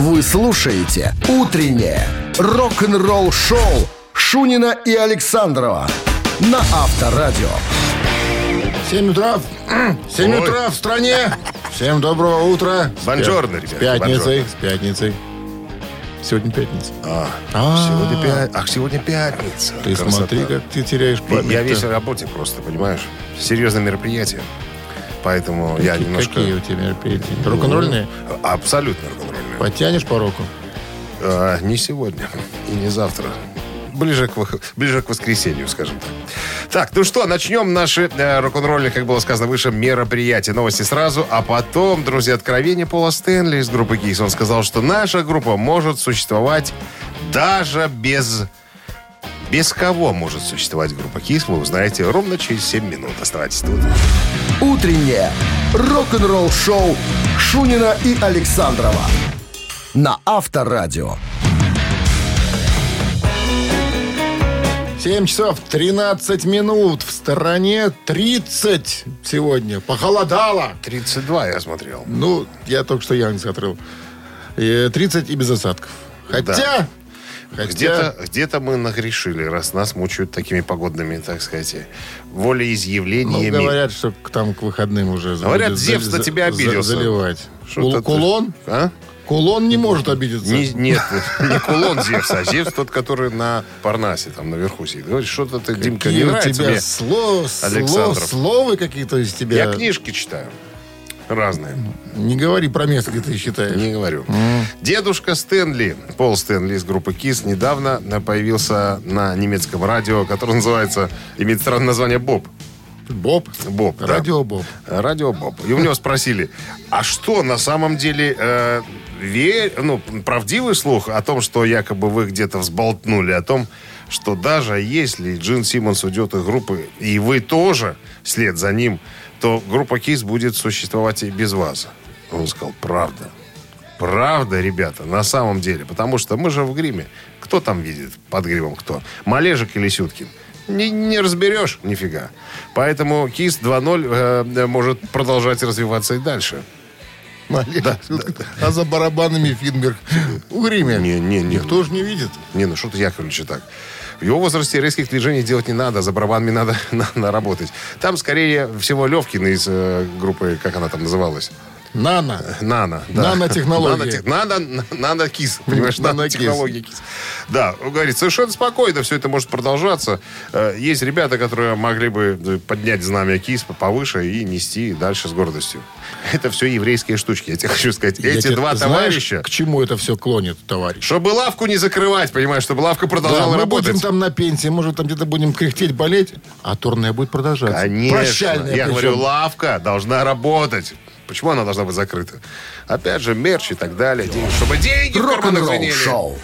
Вы слушаете «Утреннее рок-н-ролл-шоу» Шунина и Александрова на Авторадио. 7 утра. 7 Ой. утра в стране. Всем доброго утра. Бонжорно, пя- С ребята, пятницей. С пятницей. Сегодня пятница. А, А. сегодня, пя- Ах, сегодня пятница. Ты Красота. смотри, как ты теряешь Я- память. Я весь в работе просто, понимаешь? Серьезное мероприятие. Поэтому я немножко... Какие у тебя мероприятия? Рок-н-ролльные? Абсолютно рок-н-ролльные. Потянешь по року? А, не сегодня и не завтра. Ближе к, ближе к воскресенью, скажем так. Так, ну что, начнем наши э, рок-н-ролльные, как было сказано выше, мероприятия. Новости сразу, а потом, друзья, откровение Пола Стэнли из группы Кис. Он сказал, что наша группа может существовать даже без... Без кого может существовать группа Кис, вы узнаете ровно через 7 минут. Оставайтесь тут. «Утреннее рок-н-ролл-шоу» Шунина и Александрова на Авторадио. 7 часов 13 минут. В стороне 30 сегодня. Похолодало. 32 я смотрел. Ну, я только что Яндекс открыл. Э, 30 и без осадков. Хотя... Хотя... Где-то, где-то мы нагрешили, раз нас мучают такими погодными, так сказать, Ну, волеизъявлениями. говорят, что там к выходным уже... Говорят, Зевс на тебя обиделся. Заливать. Кул- Кулон? А? Кулон не может обидеться. Не- нет, не кулон Зевса, а Зевс тот, который на Парнасе, там наверху сидит. Говорит, что-то ты, Димка, не нравится тебя мне. сло- сло- Александров. словы какие-то из тебя. Я книжки читаю. Разные. Не говори про место, где ты считаешь. Не говорю. Дедушка Стэнли, Пол Стэнли из группы Кис, недавно появился на немецком радио, которое называется, имеет странное название Боб. Боб. Боб, да. Радио Боб. Радио Боб. И у него спросили, а что на самом деле э, ве- ну, правдивый слух о том, что якобы вы где-то взболтнули о том, что даже если Джин Симмонс уйдет из группы, и вы тоже вслед за ним, то группа Кис будет существовать и без вас. Он сказал, правда. Правда, ребята, на самом деле. Потому что мы же в гриме. Кто там видит под гримом кто? Малежик или Сюткин? Не, не разберешь нифига. Поэтому КИС 2.0 э, может продолжать развиваться и дальше. Малец. А за барабанами Финберг. В гриме. Не, не, не. Никто же не видит. Не, ну что ты, Яковлевич, так. В его возрасте резких движений делать не надо, за барабанами надо, надо работать. Там, скорее всего, Левкин из э, группы, как она там называлась? Нано. Нано. Да. Нанотехнологии. Нанотех- Нано, нанокис. Понимаешь, Нанокис. нанотехнологии кис. Да, говорит, совершенно спокойно все это может продолжаться. Э, Есть ребята, которые могли бы э, поднять знамя кис повыше и нести дальше с гордостью. Это все еврейские штучки, я тебе хочу сказать. Я Эти тебе- два знаешь, товарища, К чему это все клонит, товарищ? чтобы лавку не закрывать, понимаешь, чтобы лавка Да, продолжала мы работать. будем там на пенсии, может, там где-то будем кряхтеть, болеть, а турне будет продолжаться. Конечно. Прощальная Я причем. говорю, лавка должна работать. Почему она должна быть закрыта? Опять же, мерч и так далее. Деньги, чтобы деньги карманах звенели. Рок-н-ролл-шоу.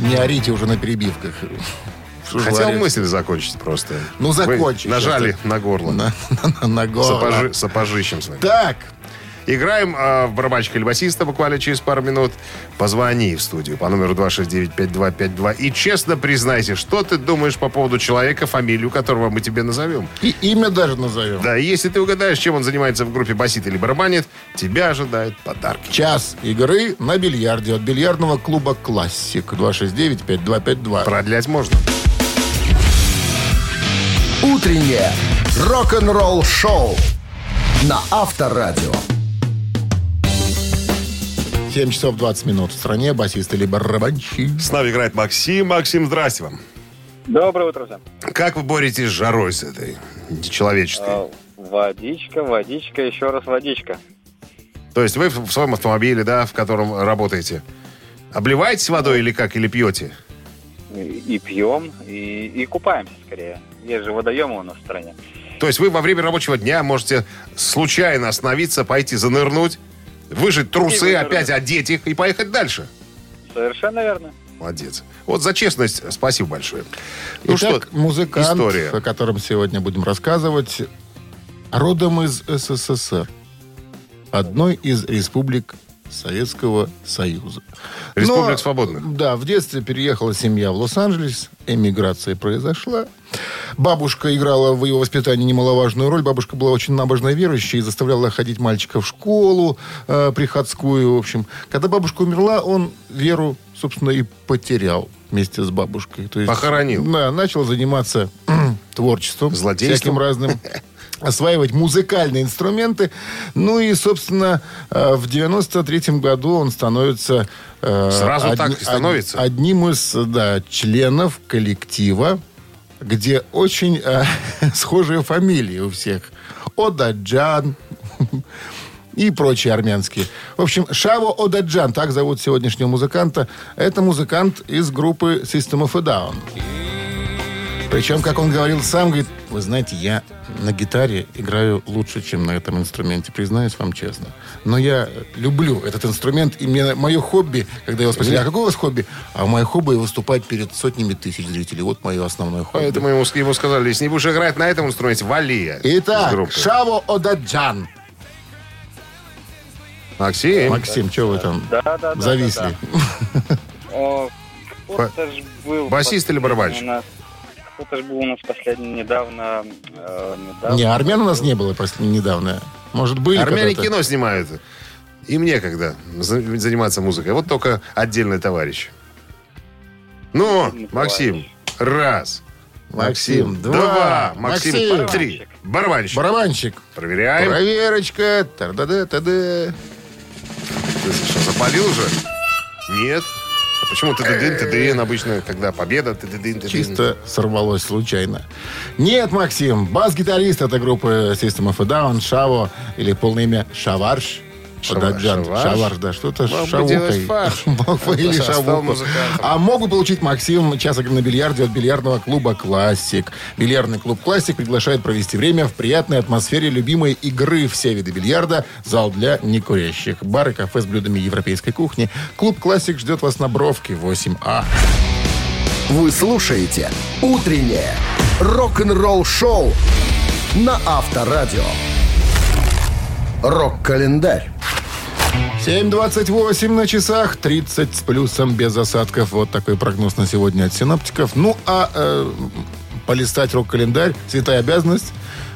Не орите уже на перебивках. Что Хотел говорить? мысль закончить просто. Ну, Вы закончи. Нажали на горло. На, на, на горло. Сапожи- сапожищем своим. Так, Играем э, в барабанщика или басиста буквально через пару минут. Позвони в студию по номеру 269-5252 и честно признайся, что ты думаешь по поводу человека, фамилию которого мы тебе назовем. и имя даже назовем. Да, и если ты угадаешь, чем он занимается в группе басит или барабанит, тебя ожидают подарки. Час игры на бильярде от бильярдного клуба «Классик». 269-5252. Продлять можно. «Утреннее рок-н-ролл-шоу» на Авторадио. 7 часов 20 минут. В стране басист или барабанщик. С нами играет Максим. Максим, здрасте вам. Доброе утро всем. Как вы боретесь с жарой с этой человеческой? А, Водичка, водичка, еще раз водичка. То есть вы в своем автомобиле, да, в котором работаете, обливаетесь водой или как, или пьете? И, и пьем, и, и купаемся скорее. Есть же водоемы у нас в стране. То есть вы во время рабочего дня можете случайно остановиться, пойти занырнуть, выжать трусы, опять одеть их и поехать дальше. Совершенно верно. Молодец. Вот за честность спасибо большое. Ну Итак, что, музыкант, история. о котором сегодня будем рассказывать, родом из СССР. Одной из республик Советского Союза. Республик Но, свободных. Да, в детстве переехала семья в Лос-Анджелес, эмиграция произошла. Бабушка играла в его воспитании немаловажную роль. Бабушка была очень набожной верующей и заставляла ходить мальчика в школу э, приходскую. В общем, когда бабушка умерла, он веру, собственно, и потерял вместе с бабушкой. То есть, Похоронил. Да, начал заниматься творчеством. Злодейством. Всяким разным осваивать музыкальные инструменты. Ну и, собственно, э, в 93-м году он становится... э, Сразу одни- так становится? од- Одним из да, членов коллектива, где очень э, схожие фамилии у всех. Одаджан и прочие армянские. В общем, Шаво Одаджан, так зовут сегодняшнего музыканта. Это музыкант из группы System of a Down. Причем, как он говорил сам, говорит, вы знаете, я на гитаре играю лучше, чем на этом инструменте, признаюсь вам честно. Но я люблю этот инструмент, и мне мое хобби, когда его спросили, а какое у вас хобби? А мое хобби выступать перед сотнями тысяч зрителей. Вот мое основное хобби. Поэтому ему, ему сказали, если не будешь играть на этом инструменте, вали. Итак. Шаво Одаджан. Максим. Максим, что вы там Да, да, да. зависли? да, да. О, Кто-то ж был... басист или барабанщик? у нас- Кто-то ж был у нас последний недавно... э, недавно. Не, армян у нас не было после недавно. Может, были Армяне когда-то? кино снимают. Им некогда за- заниматься музыкой. Вот только отдельный товарищ. Ну, Отдельный Максим, раз. Максим, два. Два. Максим, Максим. три. Барабанщик. Барабанщик. Проверяем. Проверочка. Тар-да-да, та-да. Ты что, запалил уже? Нет. Почему ТДДН, ТДН обычно, когда победа, ТДДН, ТДН? Чисто сорвалось случайно. Нет, Максим, бас-гитарист этой группы System of a Down, Шаво, или полное имя Шаварш. Шава- Одаджян. Шаварш? Шаварш, да, что-то бы шавухой. Мог бы или шавуху. А мог бы получить Максим час игры на бильярде от бильярдного клуба «Классик». Бильярдный клуб «Классик» приглашает провести время в приятной атмосфере любимой игры. Все виды бильярда, зал для некурящих, бар и кафе с блюдами европейской кухни. Клуб «Классик» ждет вас на Бровке 8А. Вы слушаете «Утреннее рок-н-ролл-шоу» на Авторадио. Рок-календарь. 7.28 на часах, 30 с плюсом без осадков. Вот такой прогноз на сегодня от синоптиков. Ну, а э, полистать рок-календарь, святая обязанность.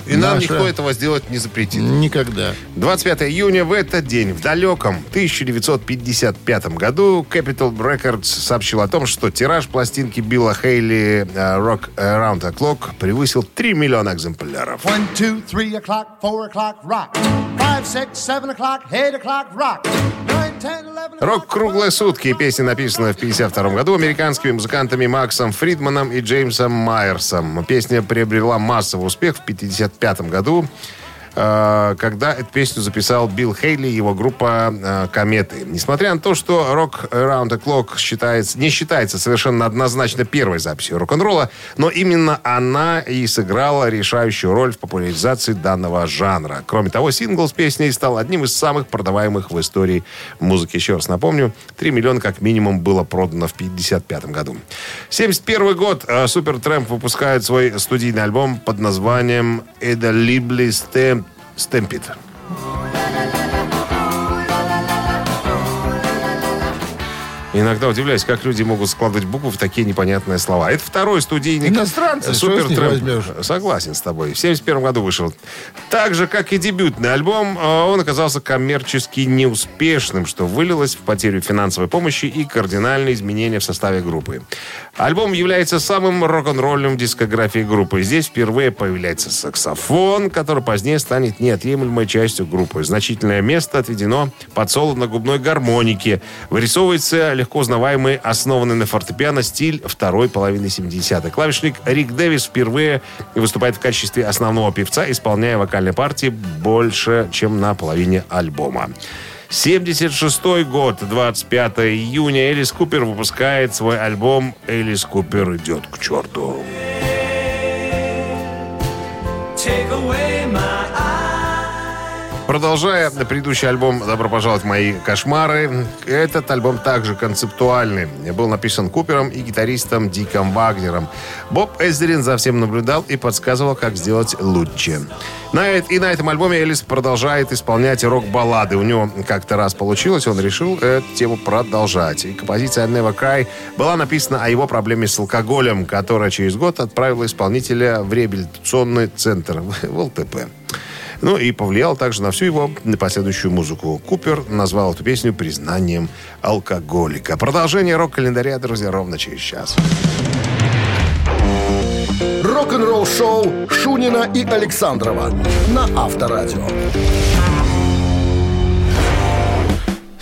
И нам наша никто этого сделать не запретит. Никогда. 25 июня в этот день, в далеком 1955 году, Capitol Records сообщил о том, что тираж пластинки Билла Хейли э, Rock Around the Clock превысил 3 миллиона экземпляров. One, two, three o'clock, four o'clock, rock. Рок круглые сутки. Песня написана в 1952 году американскими музыкантами Максом Фридманом и Джеймсом Майерсом. Песня приобрела массовый успех в 1955 году, когда эту песню записал Билл Хейли и его группа э, «Кометы». Несмотря на то, что «Rock Around the Clock» считается, не считается совершенно однозначно первой записью рок-н-ролла, но именно она и сыграла решающую роль в популяризации данного жанра. Кроме того, сингл с песней стал одним из самых продаваемых в истории музыки. Еще раз напомню, 3 миллиона как минимум было продано в 1955 году. 71 год э, Супер Трэмп выпускает свой студийный альбом под названием «Эда Либли Стемпит». Иногда удивляюсь, как люди могут складывать буквы в такие непонятные слова. Это второй студийный... Иностранцы, что Супер Трэмп. возьмешь? Согласен с тобой. В 71 году вышел. Так же, как и дебютный альбом, э, он оказался коммерчески неуспешным, что вылилось в потерю финансовой помощи и кардинальные изменения в составе группы. Альбом является самым рок-н-ролльным в дискографии группы. Здесь впервые появляется саксофон, который позднее станет неотъемлемой частью группы. Значительное место отведено под соло на губной гармонике. Вырисовывается легко узнаваемый, основанный на фортепиано стиль второй половины 70-х. Клавишник Рик Дэвис впервые выступает в качестве основного певца, исполняя вокальные партии больше, чем на половине альбома. 76 год, 25 июня, Элис Купер выпускает свой альбом «Элис Купер идет к черту». Продолжая предыдущий альбом «Добро пожаловать в мои кошмары», этот альбом также концептуальный. Был написан Купером и гитаристом Диком Вагнером. Боб Эзерин за всем наблюдал и подсказывал, как сделать лучше. На, и на этом альбоме Элис продолжает исполнять рок-баллады. У него как-то раз получилось, он решил эту тему продолжать. И композиция «Never Cry» была написана о его проблеме с алкоголем, которая через год отправила исполнителя в реабилитационный центр в ЛТП. Ну и повлиял также на всю его последующую музыку. Купер назвал эту песню признанием алкоголика. Продолжение рок-календаря, друзья, ровно через час. Рок-н-ролл шоу Шунина и Александрова на Авторадио.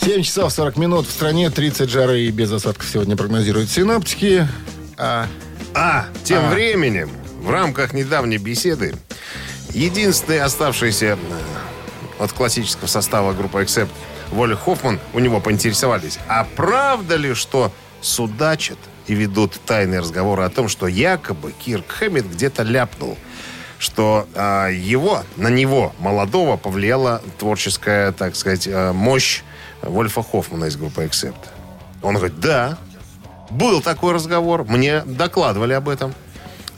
7 часов 40 минут в стране, 30 жары и без осадков сегодня прогнозируют синаптики. А А, тем А. временем, в рамках недавней беседы, единственный оставшийся э, от классического состава группы Accept Воля Хоффман, у него поинтересовались, а правда ли, что судачат и ведут тайные разговоры о том, что якобы Кирк Хэммит где-то ляпнул, что а, его, на него, молодого, повлияла творческая, так сказать, э, мощь Вольфа Хоффмана из группы Accept. Он говорит, да, был такой разговор, мне докладывали об этом.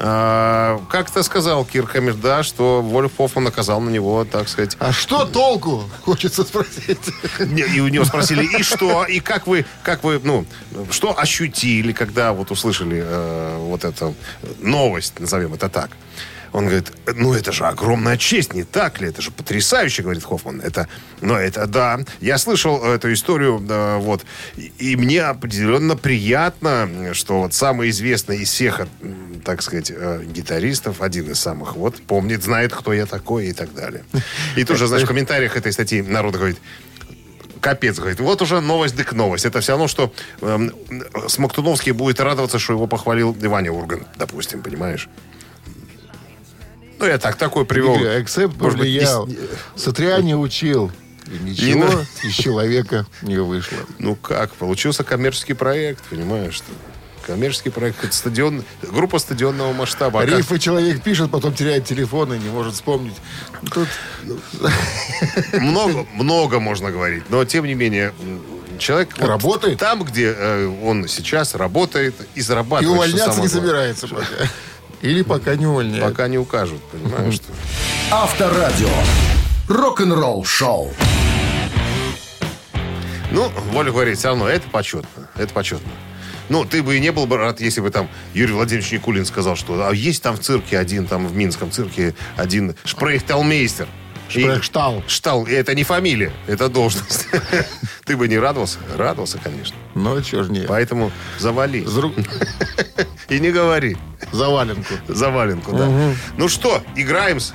А, Как-то сказал Кир да, что Вольф Хоффман оказал на него, так сказать... А что толку? Хочется спросить. И у него спросили, и что, и как вы, как вы, ну, что ощутили, когда вот услышали э, вот эту новость, назовем это так. Он говорит, ну это же огромная честь, не так ли? Это же потрясающе, говорит Хоффман. Это, но это да. Я слышал эту историю, да, вот, и, и мне определенно приятно, что вот самый известный из всех, м, так сказать, э, гитаристов, один из самых, вот, помнит, знает, кто я такой и так далее. И тоже, знаешь, в комментариях этой статьи народ говорит, Капец, говорит. Вот уже новость дык новость. Это все равно, что эм, Смоктуновский будет радоваться, что его похвалил Ваня Урган, допустим, понимаешь? Ну, я так, такой привел. Эксепт Может быть, повлиял. не Сатриани учил. И ничего на- из человека не вышло. Ну как, получился коммерческий проект, понимаешь? Что? Коммерческий проект, это стадион, группа стадионного масштаба. А как- Рифы человек пишет, потом теряет телефон и не может вспомнить. Тут много, много можно говорить, но тем не менее человек вот Работает? там, где э, он сейчас работает и и зарабатывает. что увольняться не главное. собирается пока. Или пока не увольняют. Пока не укажут, понимаешь? что? Авторадио. Рок-н-ролл шоу. Ну, Воля говорит, все равно это почетно. Это почетно. Ну, ты бы и не был бы рад, если бы там Юрий Владимирович Никулин сказал, что а есть там в цирке один, там в Минском цирке один шпрейхталмейстер. И- Шпрехштал. Штал. И это не фамилия, это должность. Ты бы не радовался? Радовался, конечно. Ну, чего ж не. Поэтому завали. И не говори. За валенку. Заваленку, да. Ну что, играем-с?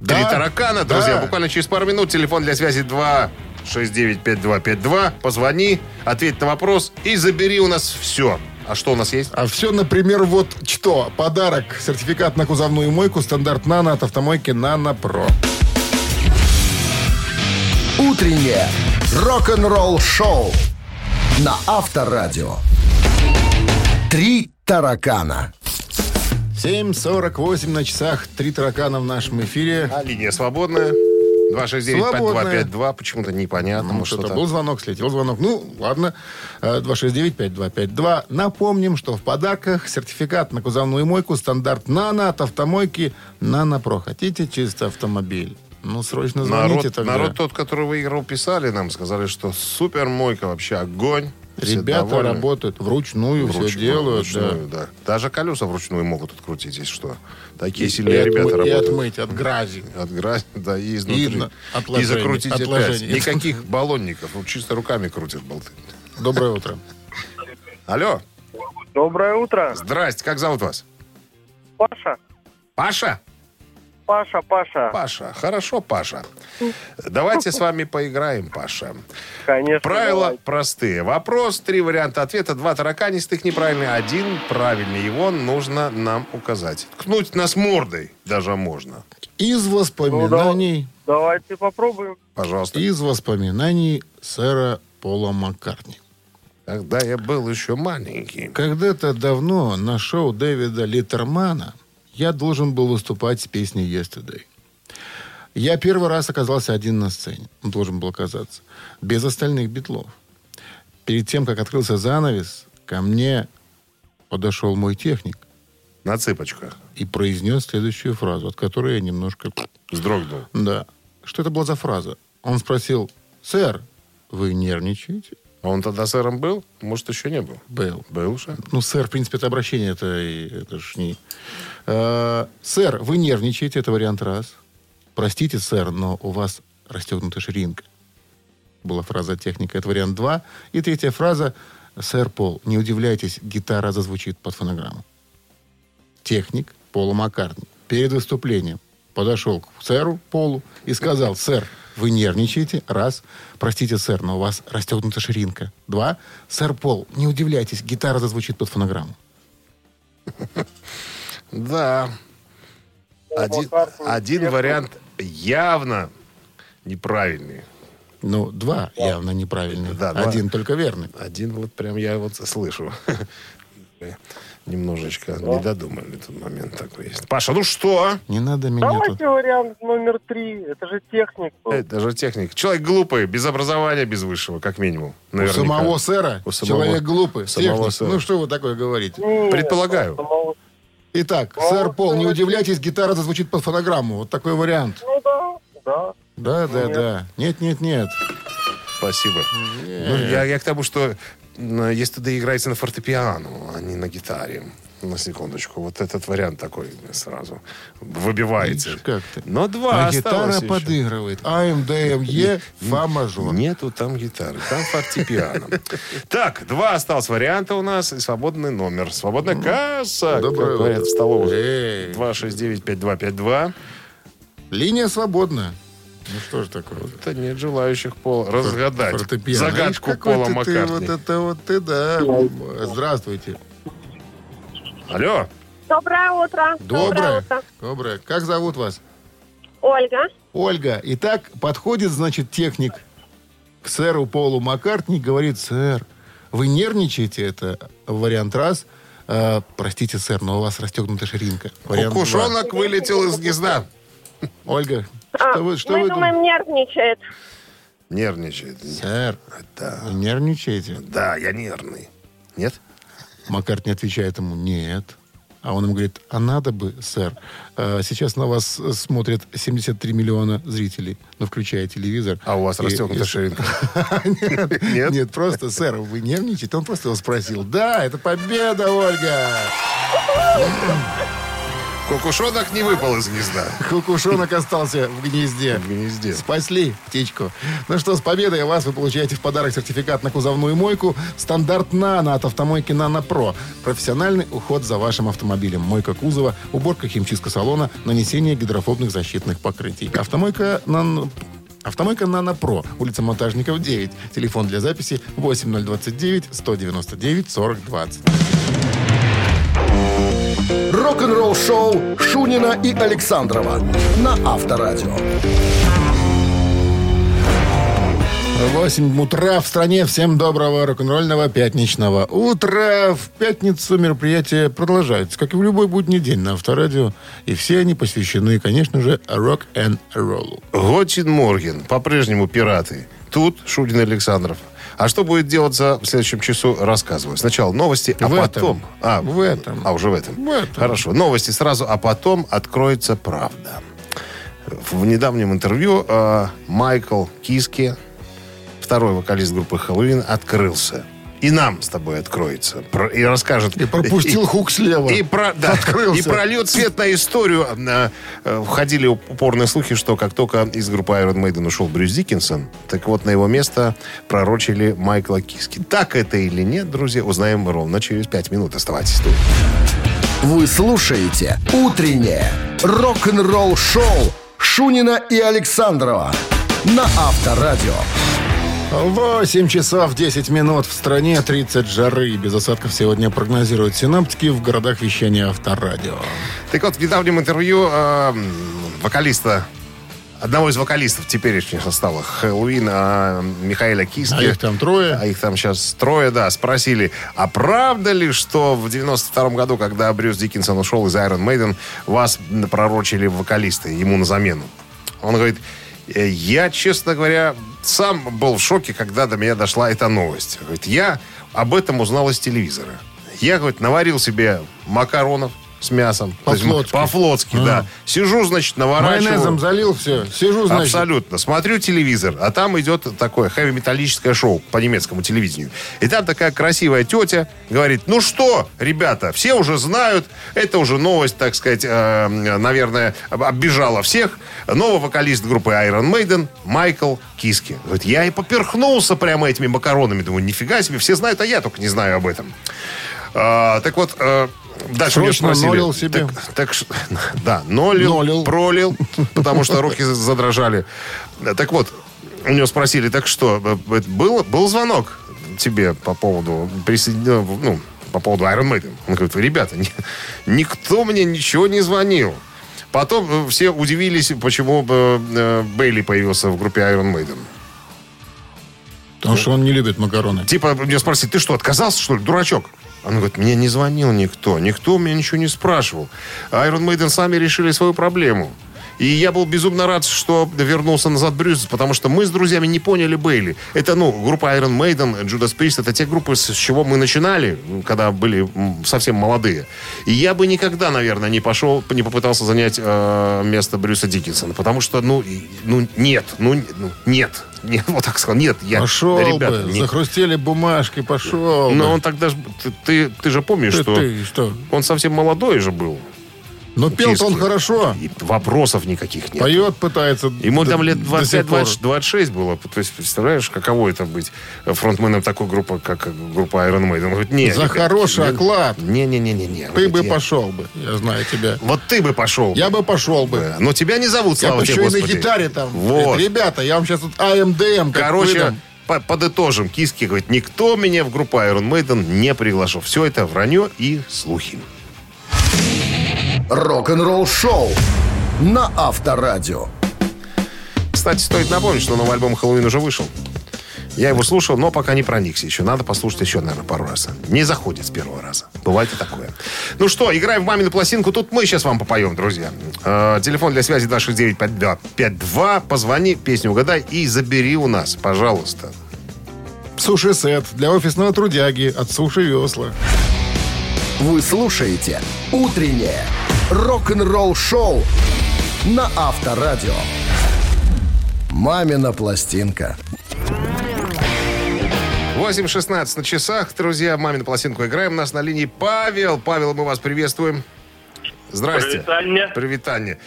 Да. Три таракана, друзья. Да. Буквально через пару минут. Телефон для связи 2 695252. Позвони, ответь на вопрос и забери у нас все. А что у нас есть? А все, например, вот что? Подарок. Сертификат на кузовную мойку стандарт «Нано» от автомойки «Нано Про». Утреннее рок-н-ролл шоу на Авторадио. Три таракана. 7.48 на часах. Три таракана в нашем эфире. А линия свободная. 269-5252. Почему-то непонятно. Ну, может, что-то был звонок, слетел звонок. Ну, ладно. Э, 269-5252. Напомним, что в подарках сертификат на кузовную мойку стандарт «Нано» от автомойки «Нано Про». Хотите чисто автомобиль? Ну, срочно звоните Народ, тогда. народ тот, который выиграл, писали нам, сказали, что супер мойка вообще огонь. Все Ребята довольны. работают вручную, все Вручную, делают. вручную, да. Даже колеса вручную могут открутить, если что. Такие И, сильные отмы- ребята и работают. отмыть от грязи. От грязи, да, и изнутри. И на- И закрутить опять. отложений. Никаких баллонников. Чисто руками крутят болты. Доброе утро. Алло, Доброе утро. здрасте, как зовут вас? Паша. Паша? Паша, Паша. Паша. Хорошо, Паша. Давайте с вами поиграем, Паша. Конечно. Правила давай. простые. Вопрос, три варианта ответа, два тараканистых неправильные, один правильный. Его нужно нам указать. Ткнуть нас мордой даже можно. Из Ну, воспоминаний, да- давайте попробуем. Пожалуйста. из воспоминаний сэра Пола Маккартни. Когда я был еще маленький. Когда-то давно на шоу Дэвида Литтермана я должен был выступать с песней «Yesterday». Я первый раз оказался один на сцене. Он должен был оказаться. Без остальных битлов. Перед тем, как открылся занавес, ко мне подошел мой техник На цыпочках. и произнес следующую фразу, от которой я немножко... Вздрогнул. Да. Что это была за фраза? Он спросил, сэр, вы нервничаете? А он тогда сэром был? Может, еще не был? Был. Был уже. Ну, сэр, в принципе, это обращение, это, это ж не... Э, сэр, вы нервничаете, это вариант раз. Простите, сэр, но у вас расстегнута ширинка. Была фраза техника, это вариант два. И третья фраза, сэр Пол, не удивляйтесь, гитара зазвучит под фонограмму. Техник Пола Маккартни перед выступлением подошел к сэру Полу и сказал, сэр, вы нервничаете? Раз. Простите, сэр, но у вас расстегнута ширинка. Два. Сэр Пол, не удивляйтесь, гитара зазвучит под фонограмму. Да. Один, вариант явно неправильный. Ну, два явно неправильные. Да. Один только верный. Один вот прям я вот слышу. Немножечко не додумали тут момент такой есть. Паша, ну что? Не надо меня тут... Давайте вариант номер три. Это же техник был. Это же техник. Человек глупый, без образования, без высшего, как минимум. У Наверняка. самого сэра У самого- человек глупый. самого сэра. Ну, что вы такое говорите? Нет, Предполагаю. самого- Итак, сэр Пол, не удивляйтесь, гитара зазвучит под фонограмму. Вот такой вариант. Ну да, да. Да, да, Нет. да. Нет, нет, нет. Спасибо. Ну, я, я к тому, что если туда играется на фортепиано, а не на гитаре. На секундочку. Вот этот вариант такой сразу выбивается. Видишь, как ты. Но два А гитара еще. подыгрывает. АМ, ДМ, Е, фа мажор. Нету там гитары, там фортепиано. Так, два осталось варианта у нас и свободный номер. Свободная касса, Доброе говорят в столовых. Эй. 269-5252. Линия свободна. Ну что же такое? Это нет желающих Пол разгадать Фортепиано. Загадку какой Пола ты, ты, Маккартни. Вот это вот ты, да. Здравствуйте. Алло, Доброе утро. Доброе. утро. Доброе. Как зовут вас? Ольга. Ольга. Итак, подходит, значит, техник к сэру Полу Маккартни и говорит, сэр, вы нервничаете? Это вариант раз. «Э, простите, сэр, но у вас расстегнута ширинка. Вариант два. вылетел из гнезда. Ольга, что вы, что мы вы думаем, нервничает. Нервничает. Сэр, Да. вы нервничаете? Да, я нервный. Нет? Маккартни отвечает ему, нет. А он ему говорит, а надо бы, сэр. Э, Сейчас на вас смотрят 73 миллиона зрителей, ну, включая телевизор. А у вас расстегнута ширинка. Нет, Нет? нет, просто, сэр, вы нервничаете? Он просто его спросил. Да, это победа, Ольга! Кукушонок не выпал из гнезда. Кукушонок остался в гнезде. В гнезде. Спасли птичку. Ну что, с победой вас вы получаете в подарок сертификат на кузовную мойку «Стандарт Нано» от автомойки «Нано Про». Профессиональный уход за вашим автомобилем. Мойка кузова, уборка химчистка салона, нанесение гидрофобных защитных покрытий. Автомойка «Нано...» Автомойка «Нано Про», улица Монтажников, 9. Телефон для записи 8029 199 4020. Рок-н-ролл шоу Шунина и Александрова на Авторадио. 8 утра в стране. Всем доброго рок-н-ролльного пятничного утра. В пятницу мероприятие продолжается, как и в любой будний день на Авторадио. И все они посвящены, конечно же, рок-н-роллу. Готин Морген. По-прежнему пираты. Тут Шудин и Александров. А что будет делаться в следующем часу, рассказываю. Сначала новости, а В этом. потом... А, В этом. А, уже в этом. В этом. Хорошо. Новости сразу, а потом откроется правда. В недавнем интервью э, Майкл Киски, второй вокалист группы Хэллоуин, открылся. И нам с тобой откроется. Про- И расскажет... И пропустил хук слева. И, про, да, Открылся. и прольет свет на историю. Э, Входили упорные слухи, что как только из группы Iron Maiden ушел Брюс Диккенсон, так вот на его место пророчили Майкла Киски. Так это или нет, друзья, узнаем ровно через пять минут. Оставайтесь тут. Вы слушаете «Утреннее рок-н-ролл-шоу» Шунина и Александрова на Авторадио. 8 часов 10 минут в стране, 30 жары. Без осадков сегодня прогнозируют синаптики в городах вещания Авторадио. Так вот, в недавнем интервью э, вокалиста, одного из вокалистов теперешних состава Хэллоуин, э, Михаила Киски. А их там трое. А их там сейчас трое, да, спросили, а правда ли, что в 92 году, когда Брюс Диккенсон ушел из Iron Maiden, вас пророчили вокалисты ему на замену? Он говорит, «Э, я, честно говоря, сам был в шоке, когда до меня дошла эта новость. Говорит, я об этом узнал из телевизора. Я, говорит, наварил себе макаронов с мясом. По-флотски. По-флотски, да. Сижу, значит, наворачиваю. Майонезом залил, все. Сижу, значит. Абсолютно. Смотрю телевизор, а там идет такое хэви-металлическое шоу по немецкому телевидению. И там такая красивая тетя говорит, ну что, ребята, все уже знают, это уже новость, так сказать, э, наверное, об- оббежала всех. Новый вокалист группы Iron Maiden Майкл Киски. Говорит, я и поперхнулся прямо этими макаронами. Думаю, нифига себе, все знают, а я только не знаю об этом. А, так вот, э, дальше Срочно нолил себе. Так, так да, нолил, Нолил. пролил, потому что руки задрожали. Так вот, у него спросили, так что, э, был, был звонок тебе по поводу присоединения, ну, по поводу Iron Maiden? Он говорит, ребята, ни- никто мне ничего не звонил. Потом э, все удивились, почему э, э, Бейли появился в группе Iron Maiden. Потому что он не любит макароны. Типа, меня спросили, ты что, отказался, что ли, дурачок? Он говорит, мне не звонил никто, никто меня ничего не спрашивал. Iron Maiden сами решили свою проблему. И я был безумно рад, что вернулся назад Брюс, потому что мы с друзьями не поняли Бейли. Это, ну, группа Iron Maiden, Judas Priest, это те группы, с чего мы начинали, когда были совсем молодые. И я бы никогда, наверное, не пошел, не попытался занять э, место Брюса Диккенсона, потому что, ну, ну нет, ну, ну, нет, нет, вот так сказал, нет, я, Пошел ребята, бы, не- захрустели бумажки, пошел но бы. он тогда ты, ты, ты же помнишь, Ты- что ты что? он совсем молодой же был. Но пел-то он Киски. хорошо. И вопросов никаких нет. Поет, пытается. Ему до- там лет до сих пор. 25-26 было. То есть, представляешь, каково это быть фронтменом такой группы, как группа Iron Maiden? Он говорит, нет. За хороший нет, оклад. Не-не-не-не. Ты бы пошел бы, я знаю тебя. Вот ты бы пошел. Я бы пошел бы. Но тебя не зовут, Я слова бы тебе, еще и на гитаре там. Вот. Ребята, я вам сейчас тут АМДМ Короче, выдам». по- подытожим. Киске говорит, никто меня в группу Iron Maiden не приглашал. Все это вранье и слухи. Рок-н-ролл шоу на Авторадио. Кстати, стоит напомнить, что новый альбом «Хэллоуин» уже вышел. Я его слушал, но пока не проникся еще. Надо послушать еще, наверное, пару раз. Не заходит с первого раза. Бывает и такое. Ну что, играем в мамину пластинку. Тут мы сейчас вам попоем, друзья. Э, телефон для связи 269-5252. Позвони, песню угадай и забери у нас, пожалуйста. Суши-сет для офисного трудяги от Суши Весла. Вы слушаете «Утреннее рок-н-ролл-шоу» на Авторадио. «Мамина пластинка». 8.16 на часах. Друзья, мамину пластинку играем. У нас на линии Павел. Павел, мы вас приветствуем. Здрасте. Привитание. Привитание.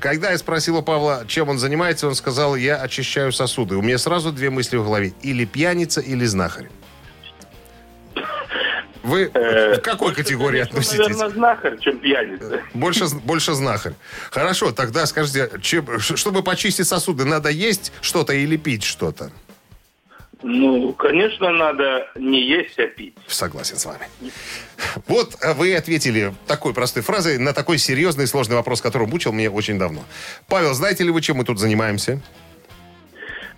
Когда я спросил у Павла, чем он занимается, он сказал, я очищаю сосуды. У меня сразу две мысли в голове. Или пьяница, или знахарь. Вы к какой категории относитесь? Э, Наверное, знахарь, чем пьяница. Больше, больше знахарь. Хорошо, тогда скажите, чем- чтобы почистить сосуды, надо есть что-то или пить что-то? Ну, конечно, надо не есть, а пить. Согласен с вами. Вот э, вы ответили такой простой фразой на такой серьезный и сложный вопрос, который мучил меня очень давно. Павел, знаете ли вы, чем мы тут занимаемся?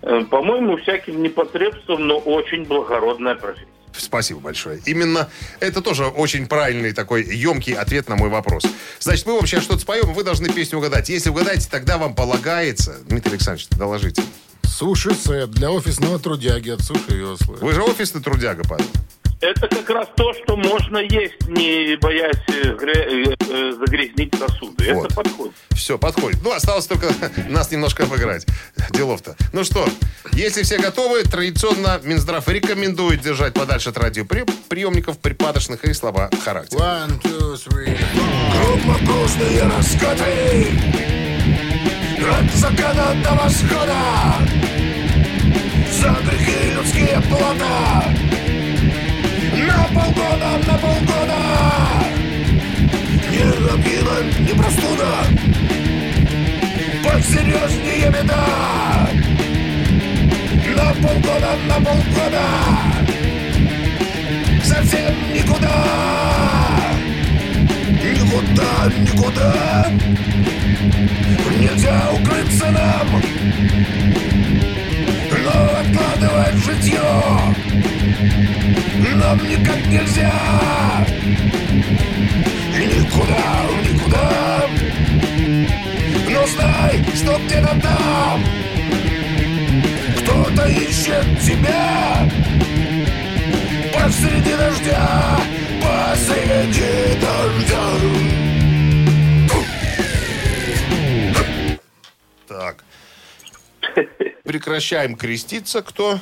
Э, По-моему, всяким непотребством, но очень благородная профессия. Спасибо большое. Именно это тоже очень правильный такой емкий ответ на мой вопрос. Значит, мы вам сейчас что-то споем, вы должны песню угадать. Если угадаете, тогда вам полагается... Дмитрий Александрович, доложите. Суши-сет для офисного трудяги от Суши Весла. Вы же офисный трудяга, Павел. Это как раз то, что можно есть, не боясь э, гря- э, э, загрязнить сосуды. Вот. Это подходит. Все, подходит. Ну, осталось только нас немножко обыграть. Делов-то. Ну что, если все готовы, традиционно Минздрав рекомендует держать подальше от радиоприемников припадочных и слова характера. One, two, three. Крупнокружные раскаты От заката до восхода За грехи людские плата На полгода, на полгода. Ни ангина, ни простуда. Посерьезнее беда. На полгода, на полгода. Совсем никуда. Никуда, никуда. Нельзя укрыться нам. Но откладывать житье Нам никак нельзя. И никуда, никуда. Но знай, что где-то там Кто-то ищет тебя. Посреди дождя Посреди дождя. Так. Прекращаем креститься, кто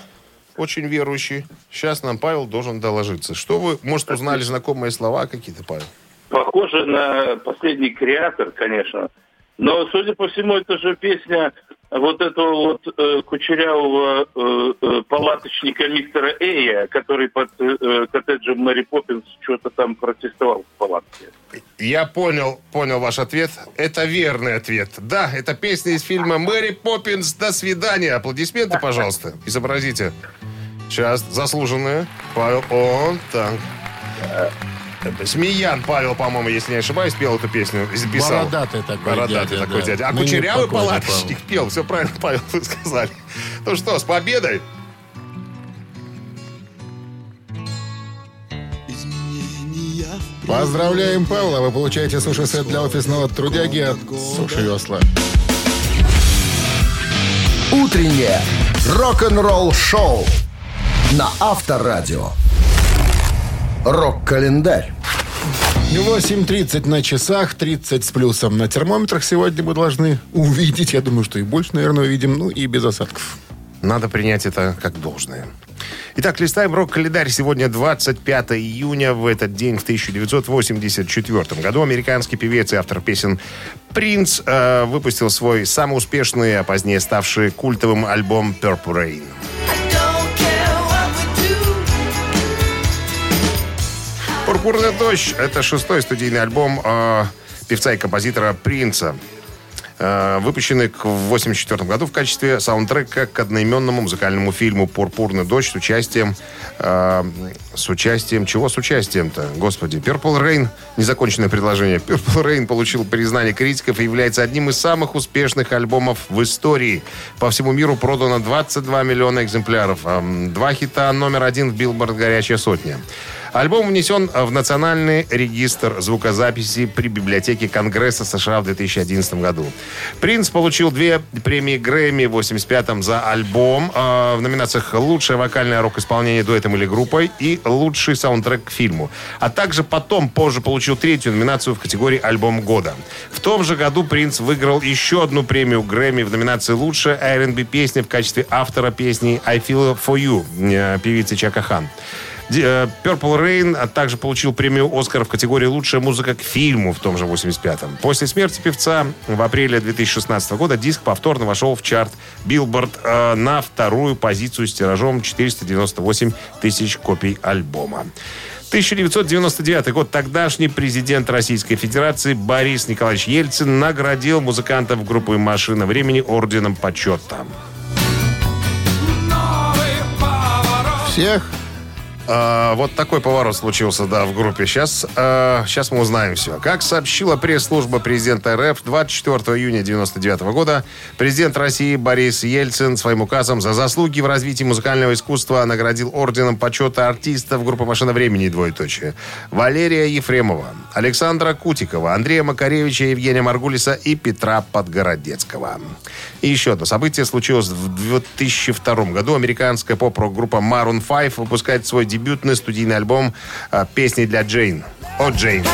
очень верующий. Сейчас нам Павел должен доложиться. Что вы, может, узнали знакомые слова какие-то, Павел? Похоже на последний креатор, конечно. Но, судя по всему, это же песня вот этого вот э, кучерявого э, э, палаточника мистера Эя, который под э, коттеджем Мэри Поппинс что-то там протестовал в палатке. Я понял, понял ваш ответ. Это верный ответ. Да, это песня из фильма «Мэри Поппинс. До свидания». Аплодисменты, пожалуйста. Изобразите. Сейчас, заслуженные. Павел, он, так. Это Смеян Павел, по-моему, если не ошибаюсь, пел эту песню. Записал. Бородатый такой Бородатый дядя, такой да. дядя. А Ныне кучерявый палаточник пел. Все правильно, Павел, вы сказали. Ну что, с победой! Поздравляем, Павла. Вы получаете суши-сет для офисного трудяги от Суши Весла. Утреннее рок-н-ролл-шоу на Авторадио. Рок-календарь. 8.30 на часах, 30 с плюсом на термометрах сегодня мы должны увидеть. Я думаю, что и больше, наверное, увидим. Ну и без осадков. Надо принять это как должное. Итак, листаем рок-календарь. Сегодня 25 июня. В этот день, в 1984 году, американский певец и автор песен Принц э, выпустил свой самый успешный, а позднее ставший культовым альбом Purple Rain. «Пурпурный дождь» — это шестой студийный альбом э, певца и композитора Принца, э, выпущенный в 1984 году в качестве саундтрека к одноименному музыкальному фильму «Пурпурный дождь» с участием... э, с участием... Чего с участием-то? Господи. Purple Rain... Незаконченное предложение. Purple Rain получил признание критиков и является одним из самых успешных альбомов в истории. По всему миру продано 22 миллиона экземпляров. Эм, Два хита номер один в Билборд «Горячая сотня». Альбом внесен в Национальный регистр звукозаписи при библиотеке Конгресса США в 2011 году. Принц получил две премии Грэмми в 85-м за альбом э, в номинациях «Лучшее вокальное рок-исполнение дуэтом или группой» и «Лучший саундтрек к фильму». А также потом, позже, получил третью номинацию в категории «Альбом года». В том же году Принц выиграл еще одну премию Грэмми в номинации «Лучшая R&B песня» в качестве автора песни «I Feel For You» э, певицы Чака Хан. Э, Purple Rain а также получил премию «Оскар» в категории «Лучшая музыка к фильму» в том же 85-м. После смерти певца в апреле 2016 года диск повторно вошел в чарт Billboard э, на вторую позицию с тиражом 498 тысяч копий альбома. 1999 год. Тогдашний президент Российской Федерации Борис Николаевич Ельцин наградил музыкантов группы «Машина времени» орденом почета. Всех А, вот такой поворот случился, да, в группе. Сейчас, сейчас мы узнаем все. Как сообщила пресс-служба президента РФ, 24 июня 99 года президент России Борис Ельцин своим указом за заслуги в развитии музыкального искусства наградил орденом почета артистов группы «Машина времени» двоеточие. Валерия Ефремова, Александра Кутикова, Андрея Макаревича, Евгения Маргулиса и Петра Подгородецкого. И еще одно событие случилось в 2002 году. Американская поп-рок-группа Maroon 5 выпускает свой дебютный студийный альбом а, «Песни для Джейн». О, Джейн.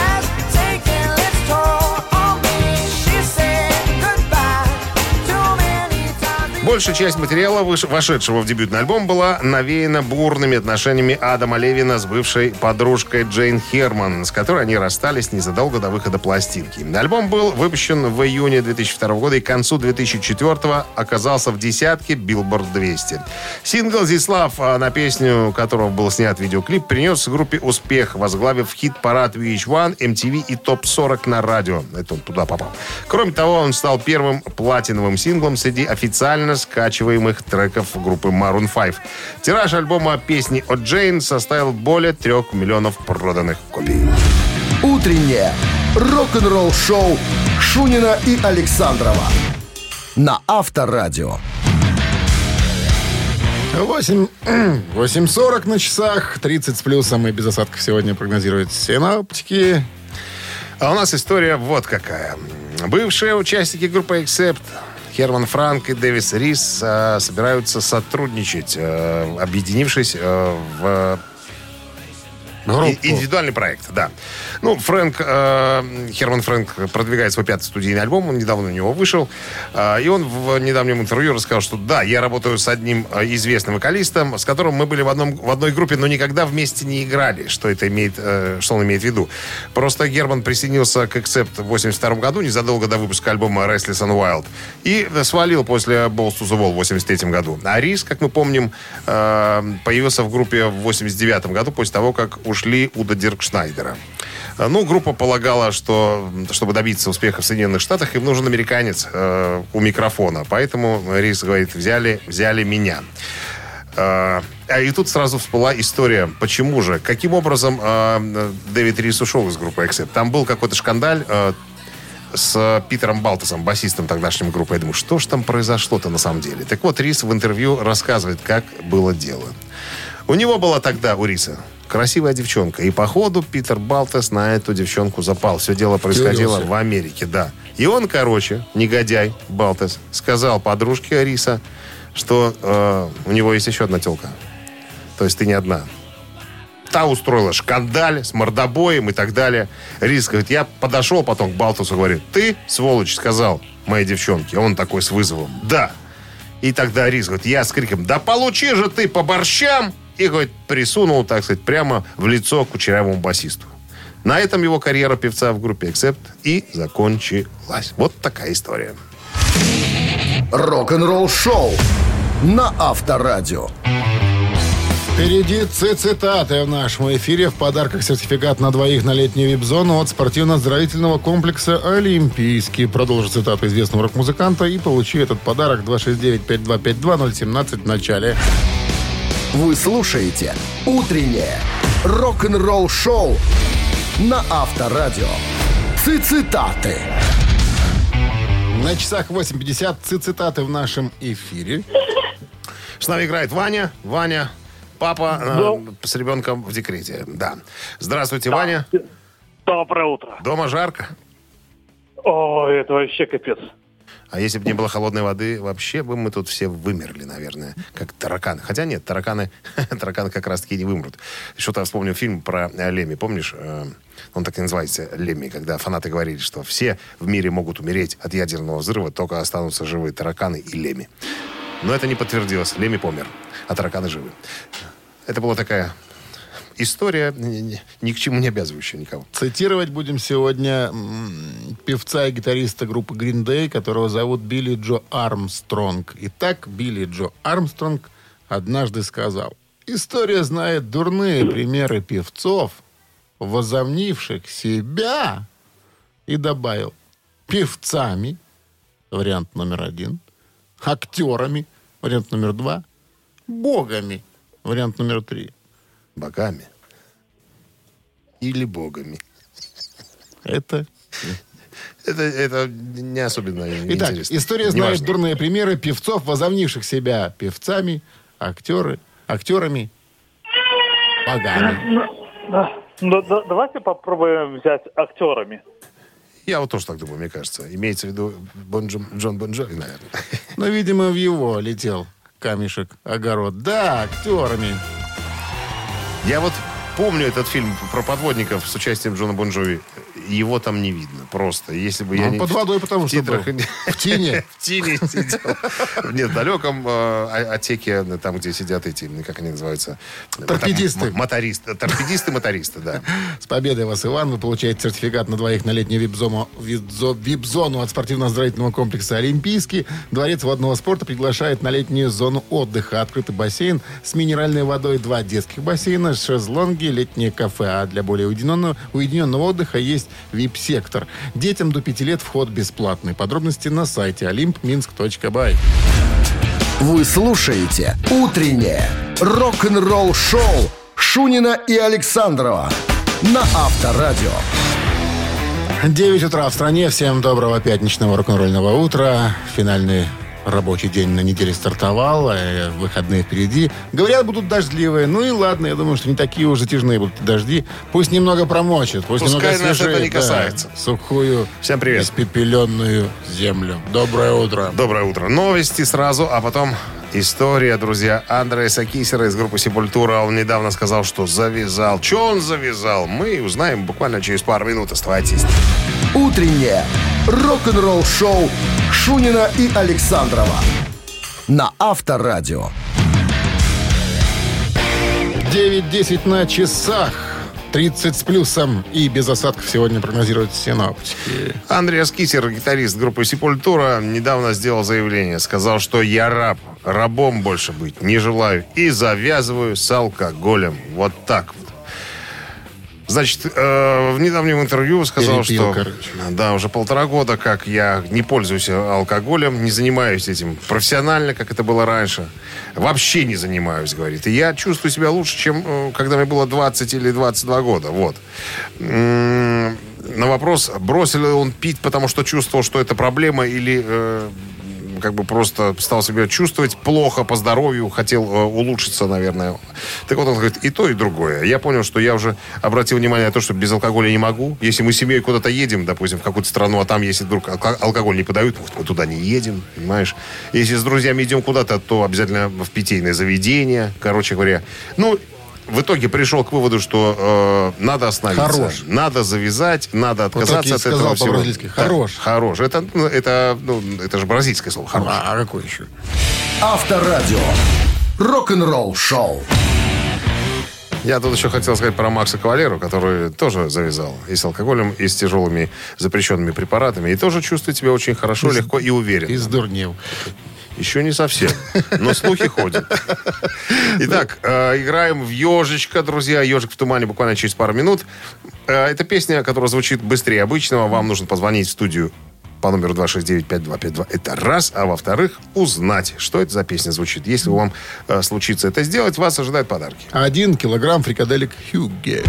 Большая часть материала, вошедшего в дебютный альбом, была навеяна бурными отношениями Адама Левина с бывшей подружкой Джейн Херман, с которой они расстались незадолго до выхода пластинки. Альбом был выпущен в июне 2002 года и к концу 2004 оказался в десятке Billboard 200. Сингл «Зислав», а, на песню которого был снят видеоклип, принес группе успех, возглавив хит-парад VH1, MTV и ТОП-40 на радио. Это он туда попал. Кроме того, он стал первым платиновым синглом среди официально скачиваемых треков группы Maroon 5. Тираж альбома «Песни от Джейн» составил более трех миллионов проданных копий. Утреннее рок-н-ролл-шоу Шунина и Александрова на Авторадио. 8, 8.40 на часах, 30 с плюсом и без осадков сегодня прогнозируют синоптики. А у нас история вот какая. Бывшие участники группы Accept Херман Франк и Дэвис Рис э, собираются сотрудничать, э, объединившись э, в Группу. И- Индивидуальный проект, да. Ну, Фрэнк, э, Херман Фрэнк продвигает свой пятый студийный альбом, он недавно у него вышел. Э, и он в недавнем интервью рассказал, что да, я работаю с одним э, известным вокалистом, с которым мы были в, одном, в одной группе, но никогда вместе не играли. Что это имеет, э, что он имеет в виду? Просто Герман присоединился к Accept в 82 году, незадолго до выпуска альбома Restless and Wild. И свалил после Balls to the Wall в 83 году. А Рис, как мы помним, э, появился в группе в 89 году, после того, как ушли Уда Диркшнайдера. Э, Ну, группа полагала, что чтобы добиться успеха в Соединенных Штатах, им нужен американец э, у микрофона. Поэтому Рис говорит, взяли, взяли меня. Э, а и тут сразу всплыла история. Почему же? Каким образом э, Дэвид Рис ушел из группы Accept? Там был какой-то шкандаль э, с Питером Балтасом, басистом тогдашней группы. Я думаю, что же там произошло-то на самом деле? Так вот, Рис в интервью рассказывает, как было дело. У него была тогда, у Риса, красивая девчонка. И по ходу Питер Балтас на эту девчонку запал. Все дело происходило Втюрился. в Америке, да. И он, короче, негодяй Балтас, сказал подружке Риса, что э, у него есть еще одна телка. То есть ты не одна. Та устроила шкандаль с мордобоем и так далее. Рис говорит, я подошел потом к Балтусу, говорит, ты, сволочь, сказал моей девчонке. Он такой с вызовом. Да. И тогда Рис говорит, я с криком, да получи же ты по борщам! И, говорит, присунул, так сказать, прямо в лицо кучерявому басисту. На этом его карьера певца в группе Accept и закончилась. Вот такая история. Рок-н-ролл шоу на Авторадио. Впереди цитаты в нашем эфире. В подарках сертификат на двоих на летнюю вип-зону от спортивно-оздоровительного комплекса «Олимпийский». Продолжи цитату известного рок-музыканта и получи этот подарок 269-5252-017 в начале. Вы слушаете «Утреннее рок-н-ролл-шоу» на Авторадио. Цитаты. На часах 8.50 ци- цитаты в нашем эфире. С нами играет Ваня. Ваня, папа э, с ребенком в декрете. Да. Здравствуйте, Ваня. Доброе утро. Дома жарко. О, это вообще капец. А если бы не было холодной воды, вообще бы мы тут все вымерли, наверное, как тараканы. Хотя нет, тараканы, тараканы как раз-таки не вымрут. Что-то вспомнил фильм про э, Леми, помнишь? Э, Он так и называется Леми, когда фанаты говорили, что все в мире могут умереть от ядерного взрыва, только останутся живы тараканы и Леми. Но это не подтвердилось. Леми помер, а тараканы живы. Это была такая история, ни, к чему не обязывающая никого. Цитировать будем сегодня певца и гитариста группы Green Day, которого зовут Билли Джо Армстронг. Итак, Билли Джо Армстронг однажды сказал, «История знает дурные примеры певцов, возомнивших себя, и добавил, певцами, вариант номер один, актерами, вариант номер два, богами, вариант номер три. Богами. Или богами. Это Это, это не особенно Итак, интересно. история знает Неважно. дурные примеры певцов, возомнивших себя певцами, актеры, актерами, богами. Ну, да. Ну, да- давайте попробуем взять актерами. Я вот тоже так думаю, мне кажется. Имеется в виду Бон Джон, Джон Бон Джови, наверное. Но, видимо, в его летел камешек, огород. Да, актерами. Я вот помню этот фильм про подводников с участием Джона Бон Джови. Его там не видно просто. Если бы я Он не под в- водой, потому в что титрах был. В тине. в тине сидел. В недалеком э, отсеке, там, где сидят эти, как они называются? Торпедисты. Мотористы. Торпедисты, мотористы, да. С победой вас, Иван. Вы получаете сертификат на двоих на летнюю вип-зону, вип-зо- вип-зону от спортивно-оздоровительного комплекса «Олимпийский». Дворец водного спорта приглашает на летнюю зону отдыха. Открытый бассейн с минеральной водой, два детских бассейна, шезлонги, летнее кафе. А для более уединенного, уединенного отдыха есть вип-сектор. Детям до 5 лет вход бесплатный. Подробности на сайте olympminsk.by. Вы слушаете «Утреннее рок-н-ролл-шоу» Шунина и Александрова на Авторадио. 9 утра в стране. Всем доброго пятничного рок-н-ролльного утра. Финальный рабочий день на неделе стартовал, э, выходные впереди. Говорят, будут дождливые. Ну и ладно, я думаю, что не такие уж затяжные будут дожди. Пусть немного промочат, пусть Пускай немного нас это не да, касается. сухую, Всем привет. испепеленную землю. Доброе утро. Доброе утро. Новости сразу, а потом история, друзья. Андреса Кисера из группы Сепультура. Он недавно сказал, что завязал. Че он завязал? Мы узнаем буквально через пару минут. Оставайтесь. Утреннее рок-н-ролл-шоу Шунина и Александрова на Авторадио. 9.10 на часах. 30 с плюсом и без осадков сегодня прогнозируют синоптики. Андреас Кисер, гитарист группы Сепультура, недавно сделал заявление. Сказал, что я раб, рабом больше быть не желаю и завязываю с алкоголем. Вот так вот. Значит, э, в недавнем интервью сказал, Перепил, что короче. да, уже полтора года, как я не пользуюсь алкоголем, не занимаюсь этим профессионально, как это было раньше. Вообще не занимаюсь, говорит. И я чувствую себя лучше, чем э, когда мне было 20 или 22 года. Вот. На вопрос, бросил ли он пить, потому что чувствовал, что это проблема, или э, как бы просто стал себя чувствовать плохо по здоровью, хотел э, улучшиться, наверное. Так вот он говорит, и то, и другое. Я понял, что я уже обратил внимание на то, что без алкоголя не могу. Если мы с семьей куда-то едем, допустим, в какую-то страну, а там, если вдруг алко- алкоголь не подают, мы туда не едем, понимаешь? Если с друзьями идем куда-то, то обязательно в питейное заведение, короче говоря. Ну, в итоге пришел к выводу, что э, надо остановиться. Хорош. Надо завязать, надо Вот отказаться так и от сказал этого всего. по-бразильски. Да, Хорош. Хорош. Это, ну, это, ну, это же бразильское слово. Хорош. А, а какой еще? Авторадио. Рок-н-ролл-шоу. Я тут еще хотел сказать про Макса Кавалеру, который тоже завязал и с алкоголем, и с тяжелыми запрещенными препаратами. И тоже чувствует себя очень хорошо, легко и уверенно. Из дурнев. Еще не совсем, но слухи ходят. Итак, э, играем в «Ежечка», друзья. «Ежик в тумане» буквально через пару минут. Э, это песня, которая звучит быстрее обычного. Вам нужно позвонить в студию по номеру 269-5252. Это раз. А во-вторых, узнать, что это за песня звучит. Если вам э, случится это сделать, вас ожидают подарки. Один килограмм фрикаделек Хьюгге.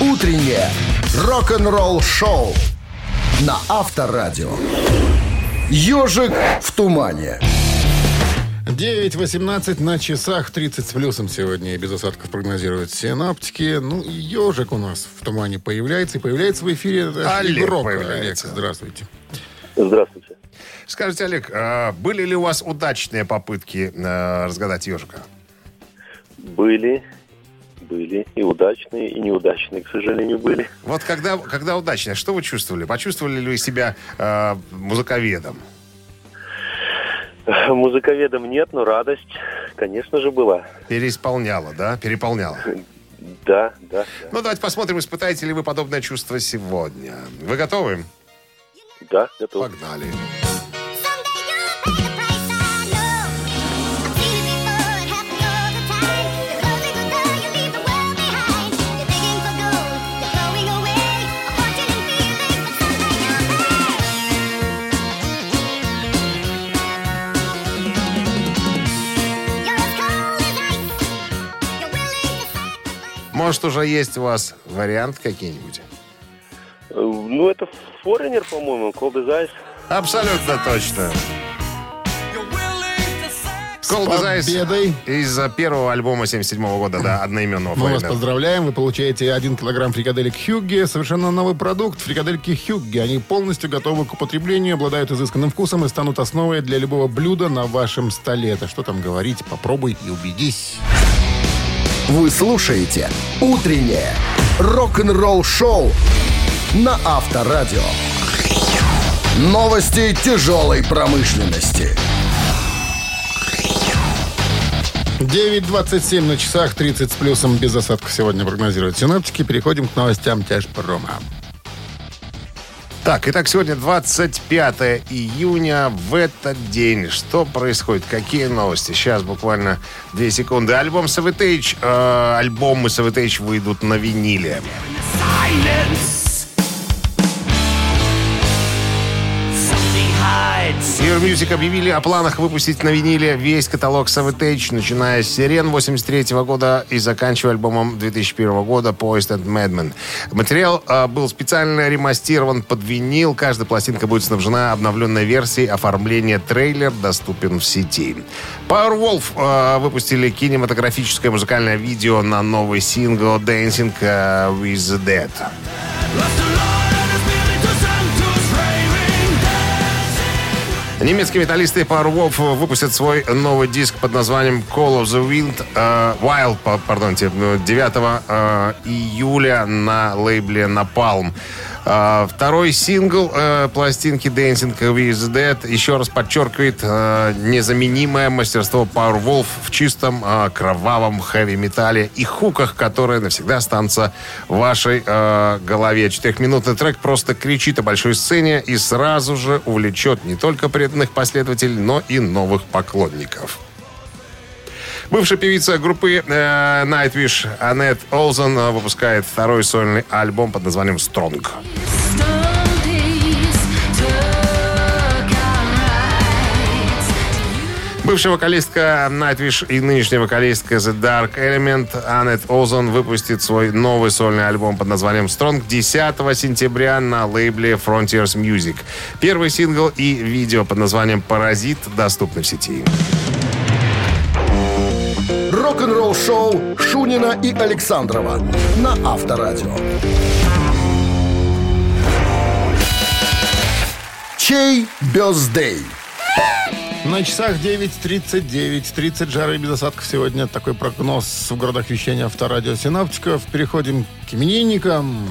Утреннее рок-н-ролл-шоу на Авторадио. Ежик в тумане. 9.18 на часах, 30 с плюсом сегодня и без осадков прогнозируют синоптики. Ну, и ежик у нас в тумане появляется. И появляется в эфире Олег игрок. появляется. Олег, здравствуйте. Здравствуйте. Скажите, Олег, а были ли у вас удачные попытки э, разгадать ежика? Были, были и удачные, и неудачные, к сожалению, были. Вот когда, когда удачно, что вы чувствовали? Почувствовали ли вы себя э, музыковедом? Музыковедом нет, но радость, конечно же, была. Переисполняла, да? Переполняла. Да, да. Ну, давайте посмотрим, испытаете ли вы подобное чувство сегодня. Вы готовы? Да, готов. Погнали. Может, уже есть у вас вариант какие-нибудь? Э, Ну, это Форинер, по-моему, Cold as Ice. Абсолютно точно. Cold as Ice из первого альбома 77 года, да, одноименного Мы вас поздравляем. Вы получаете 1 килограмм фрикаделек Хьюгге. Совершенно новый продукт. Фрикадельки Хьюгге. Они полностью готовы к употреблению, обладают изысканным вкусом и станут основой для любого блюда на вашем столе. Это что там говорить? Попробуй и убедись. Вы слушаете «Утреннее рок-н-ролл-шоу» на Авторадио. Новости тяжелой промышленности. 9.27 на часах, 30 с плюсом без осадков сегодня прогнозируют синоптики. Переходим к новостям тяжпрома. Так, итак, сегодня 25 июня. В этот день что происходит? Какие новости? Сейчас буквально две секунды. Альбом Savatage, э, альбомы Savatage выйдут на виниле. Ear Music объявили о планах выпустить на виниле весь каталог Savatage, начиная с «Сирен» 83 года и заканчивая альбомом 2001 года «Poist and Madman». Материал э, был специально ремастирован под винил. Каждая пластинка будет снабжена обновленной версией. Оформление трейлер доступен в сети. Powerwolf э, выпустили кинематографическое музыкальное видео на новый сингл «Dancing э, with the Dead». Немецкие металлисты Powerwolf выпустят свой новый диск под названием Call of the Wind, э, Wild, па- пардонте, 9 э, июля на лейбле Napalm. Э, второй сингл э, пластинки Dancing with Dead еще раз подчеркивает э, незаменимое мастерство Powerwolf в чистом э, кровавом хэви-металле и хуках, которые навсегда останутся в вашей э, голове. Четырехминутный трек просто кричит о большой сцене и сразу же увлечет не только преданных последователей, но и новых поклонников. Бывшая певица группы э, Nightwish Аннет Олзен э, выпускает второй сольный альбом под названием «Стронг». Бывшая вокалистка Nightwish и нынешняя вокалистка The Dark Element Аннет Озон выпустит свой новый сольный альбом под названием Strong 10 сентября на лейбле Frontiers Music. Первый сингл и видео под названием «Паразит» доступны в сети. Рок-н-ролл шоу Шунина и Александрова на Авторадио. Чей бездей? На часах 9.39. 30 жары без осадков сегодня. Такой прогноз в городах вещания авторадио синаптиков. Переходим к именинникам.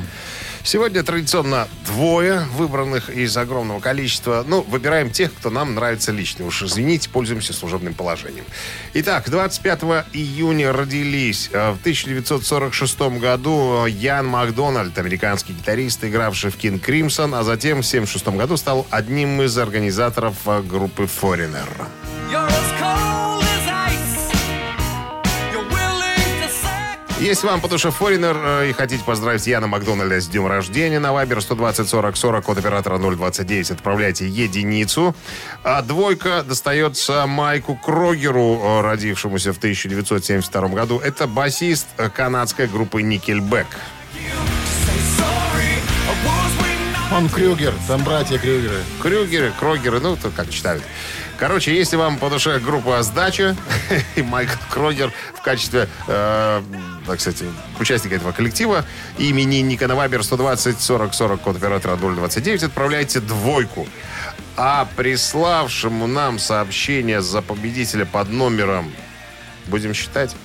Сегодня традиционно двое выбранных из огромного количества. Ну, выбираем тех, кто нам нравится лично. Уж извините, пользуемся служебным положением. Итак, 25 июня родились э, в 1946 году Ян Макдональд, американский гитарист, игравший в King Crimson, а затем в 1976 году стал одним из организаторов э, группы Foreigner. Если вам по душе э, и хотите поздравить Яна Макдональда с днем рождения на Вайбер 120 40 40 код оператора 029, отправляйте единицу. А двойка достается Майку Крогеру, э, родившемуся в 1972 году. Это басист э, канадской группы Nickelback. Он Крюгер, там братья Крюгеры. Крюгеры, Крогеры, ну, то как читают. Короче, если вам по душе группа «Сдача» и Майкл Крогер в качестве, э, так сказать, участника этого коллектива и именинника на Вайбер 120 40 40 код оператора 029 отправляйте двойку. А приславшему нам сообщение за победителя под номером, будем считать,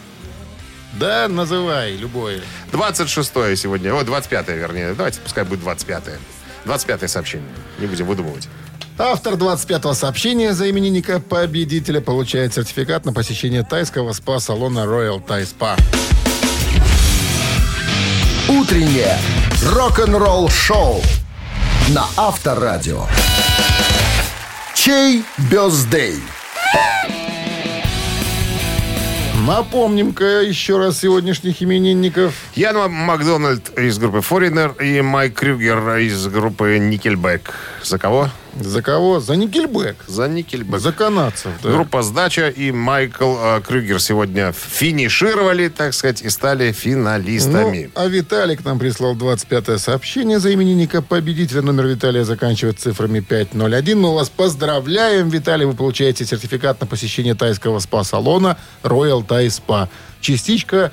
Да, называй, любое. 26 сегодня, о, 25 вернее. Давайте, пускай будет 25 25 сообщение. Не будем выдумывать. Автор 25-го сообщения за именинника победителя получает сертификат на посещение тайского спа-салона Royal Thai Spa. Утреннее рок-н-ролл шоу на Авторадио. Чей бездей? Напомним-ка еще раз сегодняшних именинников. Ян Макдональд из группы Foreigner и Майк Крюгер из группы Nickelback. За кого? За кого? За Никельбек. За Nickelback. За канадцев. да. Группа «Сдача» и Майкл э, Крюгер сегодня финишировали, так сказать, и стали финалистами. Ну, а Виталик нам прислал 25-е сообщение за именинника победителя. Номер Виталия заканчивается цифрами 501. Мы вас поздравляем, Виталий. Вы получаете сертификат на посещение тайского спа-салона Royal Thai Spa. Частичка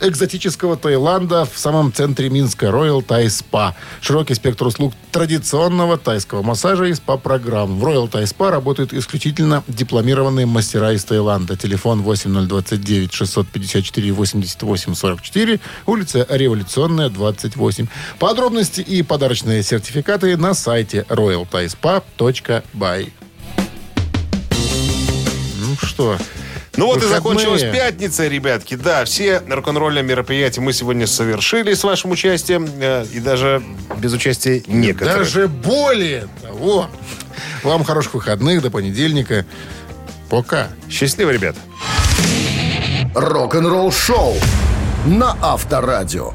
экзотического Таиланда в самом центре Минска Royal Thai Spa. Широкий спектр услуг традиционного тайского массажа и спа-программ. В Royal Thai Spa работают исключительно дипломированные мастера из Таиланда. Телефон 8029 654 88 44, улица Революционная, 28. Подробности и подарочные сертификаты на сайте royalthaispa.by. Ну что, Ну вот и Выходные. закончилась пятница, ребятки. Да, все рок-н-ролльные мероприятия мы сегодня совершили с вашим участием. э, И даже без участия некоторых. Даже более того. Вам хороших выходных до понедельника. Пока. Счастливо, ребят. Рок-н-ролл шоу на Авторадио.